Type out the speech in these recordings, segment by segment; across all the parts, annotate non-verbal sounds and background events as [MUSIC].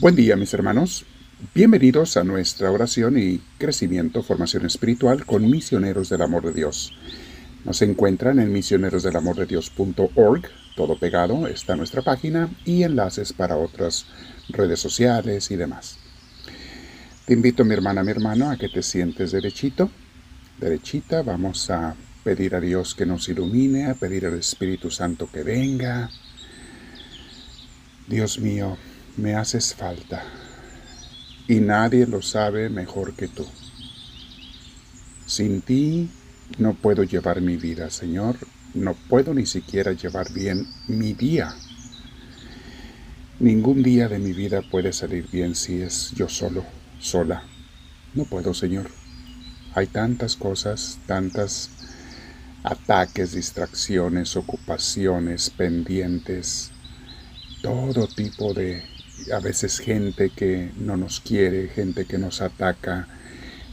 Buen día mis hermanos. Bienvenidos a nuestra oración y crecimiento, formación espiritual con misioneros del amor de Dios. Nos encuentran en misionerosdelamordedios.org, todo pegado, está nuestra página y enlaces para otras redes sociales y demás. Te invito mi hermana, mi hermano, a que te sientes derechito, derechita. Vamos a pedir a Dios que nos ilumine, a pedir al Espíritu Santo que venga. Dios mío, me haces falta y nadie lo sabe mejor que tú. Sin ti no puedo llevar mi vida, Señor, no puedo ni siquiera llevar bien mi día. Ningún día de mi vida puede salir bien si es yo solo, sola. No puedo, Señor. Hay tantas cosas, tantas ataques, distracciones, ocupaciones, pendientes, todo tipo de a veces gente que no nos quiere, gente que nos ataca,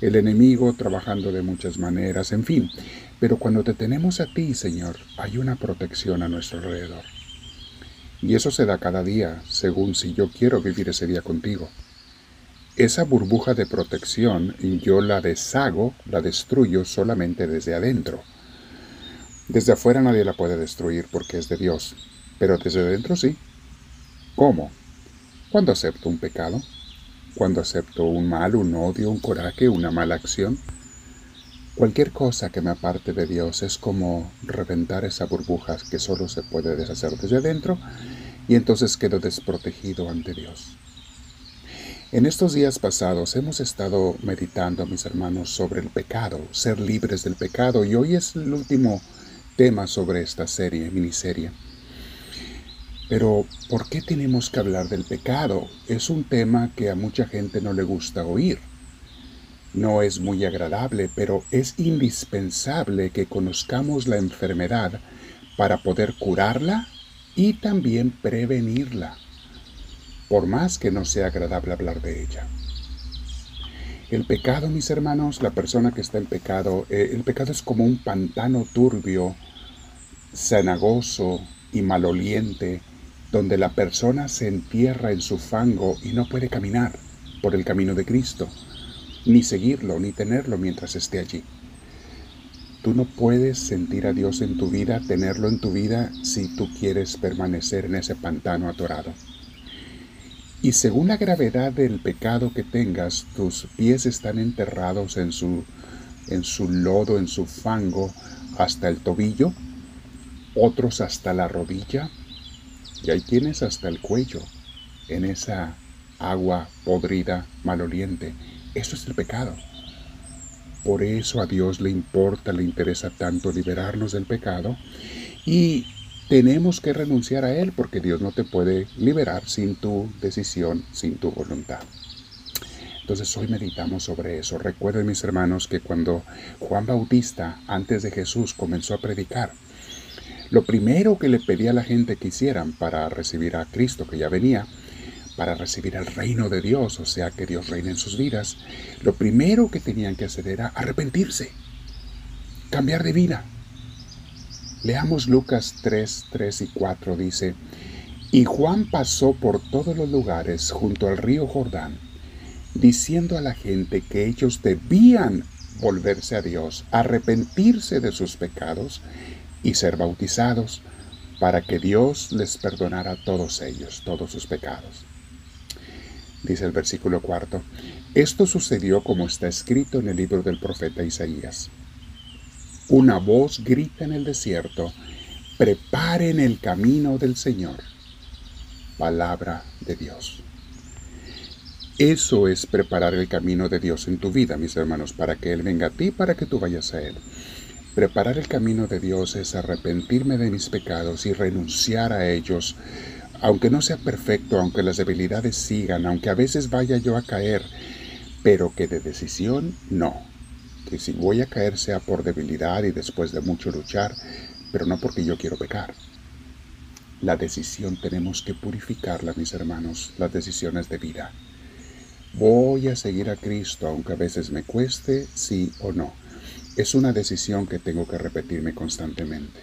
el enemigo trabajando de muchas maneras, en fin. Pero cuando te tenemos a ti, Señor, hay una protección a nuestro alrededor. Y eso se da cada día, según si yo quiero vivir ese día contigo. Esa burbuja de protección yo la deshago, la destruyo solamente desde adentro. Desde afuera nadie la puede destruir porque es de Dios, pero desde adentro sí. ¿Cómo? Cuando acepto un pecado, cuando acepto un mal, un odio, un coraje, una mala acción. Cualquier cosa que me aparte de Dios es como reventar esa burbuja que solo se puede deshacer desde adentro y entonces quedo desprotegido ante Dios. En estos días pasados hemos estado meditando, mis hermanos, sobre el pecado, ser libres del pecado, y hoy es el último tema sobre esta serie, miniserie. Pero, ¿por qué tenemos que hablar del pecado? Es un tema que a mucha gente no le gusta oír. No es muy agradable, pero es indispensable que conozcamos la enfermedad para poder curarla y también prevenirla, por más que no sea agradable hablar de ella. El pecado, mis hermanos, la persona que está en pecado, eh, el pecado es como un pantano turbio, cenagoso y maloliente, donde la persona se entierra en su fango y no puede caminar por el camino de Cristo, ni seguirlo, ni tenerlo mientras esté allí. Tú no puedes sentir a Dios en tu vida, tenerlo en tu vida, si tú quieres permanecer en ese pantano atorado. Y según la gravedad del pecado que tengas, tus pies están enterrados en su, en su lodo, en su fango, hasta el tobillo, otros hasta la rodilla, y ahí tienes hasta el cuello en esa agua podrida, maloliente. Eso es el pecado. Por eso a Dios le importa, le interesa tanto liberarnos del pecado y tenemos que renunciar a Él porque Dios no te puede liberar sin tu decisión, sin tu voluntad. Entonces hoy meditamos sobre eso. Recuerden mis hermanos que cuando Juan Bautista, antes de Jesús, comenzó a predicar, lo primero que le pedía a la gente que hicieran para recibir a Cristo que ya venía, para recibir el reino de Dios, o sea, que Dios reine en sus vidas, lo primero que tenían que hacer era arrepentirse, cambiar de vida. Leamos Lucas 3, 3 y 4, dice, y Juan pasó por todos los lugares junto al río Jordán, diciendo a la gente que ellos debían volverse a Dios, arrepentirse de sus pecados y ser bautizados para que Dios les perdonara a todos ellos, todos sus pecados. Dice el versículo cuarto, esto sucedió como está escrito en el libro del profeta Isaías. Una voz grita en el desierto, preparen el camino del Señor. Palabra de Dios. Eso es preparar el camino de Dios en tu vida, mis hermanos, para que Él venga a ti, para que tú vayas a Él. Preparar el camino de Dios es arrepentirme de mis pecados y renunciar a ellos, aunque no sea perfecto, aunque las debilidades sigan, aunque a veces vaya yo a caer, pero que de decisión no. Que si voy a caer sea por debilidad y después de mucho luchar, pero no porque yo quiero pecar. La decisión tenemos que purificarla, mis hermanos, las decisiones de vida. Voy a seguir a Cristo, aunque a veces me cueste, sí o no es una decisión que tengo que repetirme constantemente.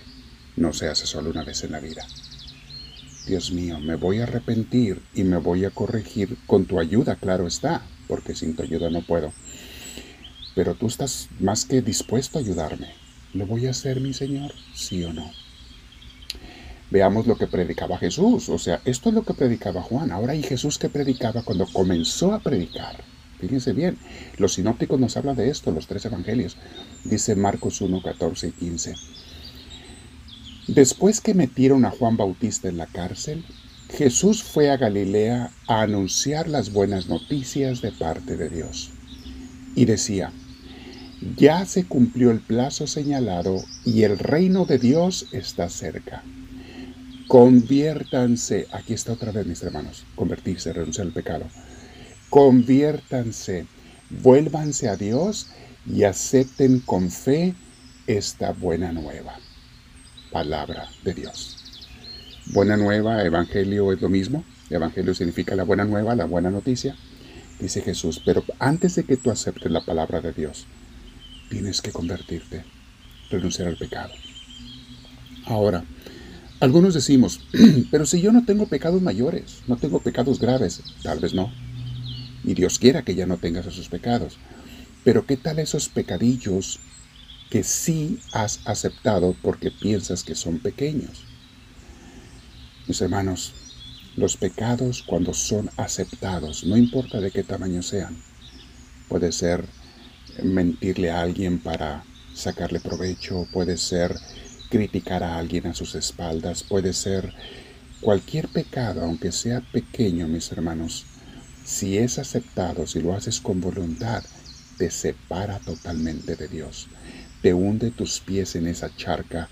No se hace solo una vez en la vida. Dios mío, me voy a arrepentir y me voy a corregir con tu ayuda, claro está, porque sin tu ayuda no puedo. Pero tú estás más que dispuesto a ayudarme. ¿Lo voy a hacer, mi Señor? ¿Sí o no? Veamos lo que predicaba Jesús. O sea, esto es lo que predicaba Juan. Ahora hay Jesús que predicaba cuando comenzó a predicar. Fíjense bien, los sinópticos nos hablan de esto, los tres evangelios. Dice Marcos 1, 14 y 15. Después que metieron a Juan Bautista en la cárcel, Jesús fue a Galilea a anunciar las buenas noticias de parte de Dios. Y decía, ya se cumplió el plazo señalado y el reino de Dios está cerca. Conviértanse, aquí está otra vez mis hermanos, convertirse, renunciar al pecado. Conviértanse, vuélvanse a Dios y acepten con fe esta buena nueva. Palabra de Dios. Buena nueva, evangelio es lo mismo. Evangelio significa la buena nueva, la buena noticia. Dice Jesús, pero antes de que tú aceptes la palabra de Dios, tienes que convertirte, renunciar al pecado. Ahora, algunos decimos, [CLEARS THROAT] pero si yo no tengo pecados mayores, no tengo pecados graves, tal vez no. Y Dios quiera que ya no tengas esos pecados. Pero ¿qué tal esos pecadillos que sí has aceptado porque piensas que son pequeños? Mis hermanos, los pecados cuando son aceptados, no importa de qué tamaño sean, puede ser mentirle a alguien para sacarle provecho, puede ser criticar a alguien a sus espaldas, puede ser cualquier pecado, aunque sea pequeño, mis hermanos, si es aceptado, si lo haces con voluntad, te separa totalmente de Dios. Te hunde tus pies en esa charca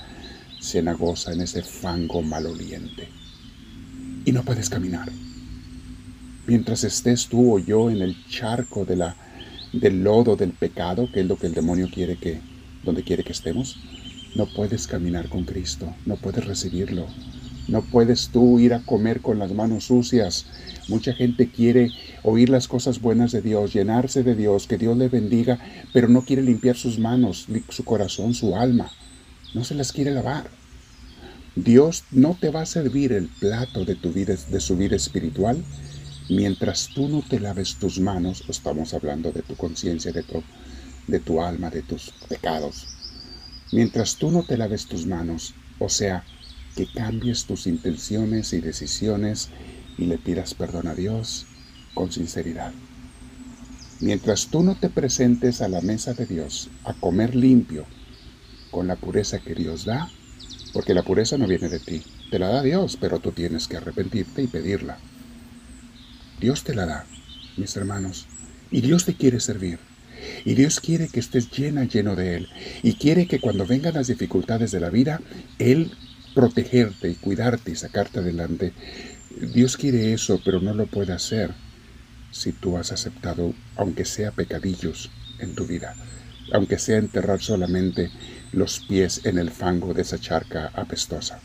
cenagosa, en ese fango maloliente. Y no puedes caminar. Mientras estés tú o yo en el charco de la, del lodo del pecado, que es lo que el demonio quiere que, donde quiere que estemos, no puedes caminar con Cristo, no puedes recibirlo. No puedes tú ir a comer con las manos sucias. Mucha gente quiere oír las cosas buenas de Dios, llenarse de Dios, que Dios le bendiga, pero no quiere limpiar sus manos, su corazón, su alma. No se las quiere lavar. Dios no te va a servir el plato de tu vida, de su vida espiritual, mientras tú no te laves tus manos. Estamos hablando de tu conciencia, de tu, de tu alma, de tus pecados mientras tú no te laves tus manos, o sea, que cambies tus intenciones y decisiones y le pidas perdón a Dios con sinceridad. Mientras tú no te presentes a la mesa de Dios a comer limpio con la pureza que Dios da, porque la pureza no viene de ti, te la da Dios, pero tú tienes que arrepentirte y pedirla. Dios te la da, mis hermanos, y Dios te quiere servir. Y Dios quiere que estés llena, lleno de Él. Y quiere que cuando vengan las dificultades de la vida, Él protegerte y cuidarte y sacarte adelante. Dios quiere eso, pero no lo puede hacer si tú has aceptado, aunque sea pecadillos en tu vida, aunque sea enterrar solamente los pies en el fango de esa charca apestosa.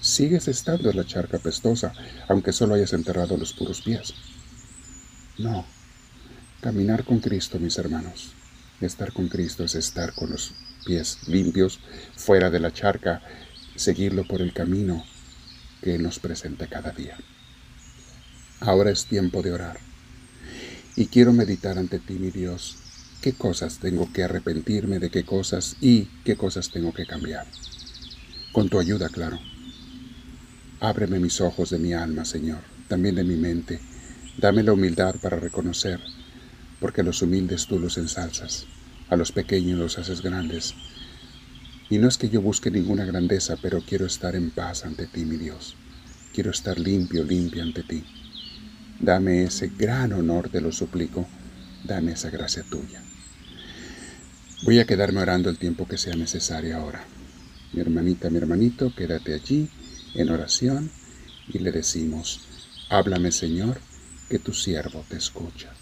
Sigues estando en la charca apestosa, aunque solo hayas enterrado los puros pies. No, Caminar con Cristo, mis hermanos. Estar con Cristo es estar con los pies limpios, fuera de la charca, seguirlo por el camino que nos presenta cada día. Ahora es tiempo de orar. Y quiero meditar ante ti, mi Dios, qué cosas tengo que arrepentirme, de qué cosas y qué cosas tengo que cambiar. Con tu ayuda, claro. Ábreme mis ojos de mi alma, Señor, también de mi mente. Dame la humildad para reconocer porque a los humildes tú los ensalzas, a los pequeños los haces grandes. Y no es que yo busque ninguna grandeza, pero quiero estar en paz ante ti, mi Dios. Quiero estar limpio, limpio ante ti. Dame ese gran honor, te lo suplico. Dame esa gracia tuya. Voy a quedarme orando el tiempo que sea necesario ahora. Mi hermanita, mi hermanito, quédate allí en oración y le decimos, háblame Señor, que tu siervo te escucha.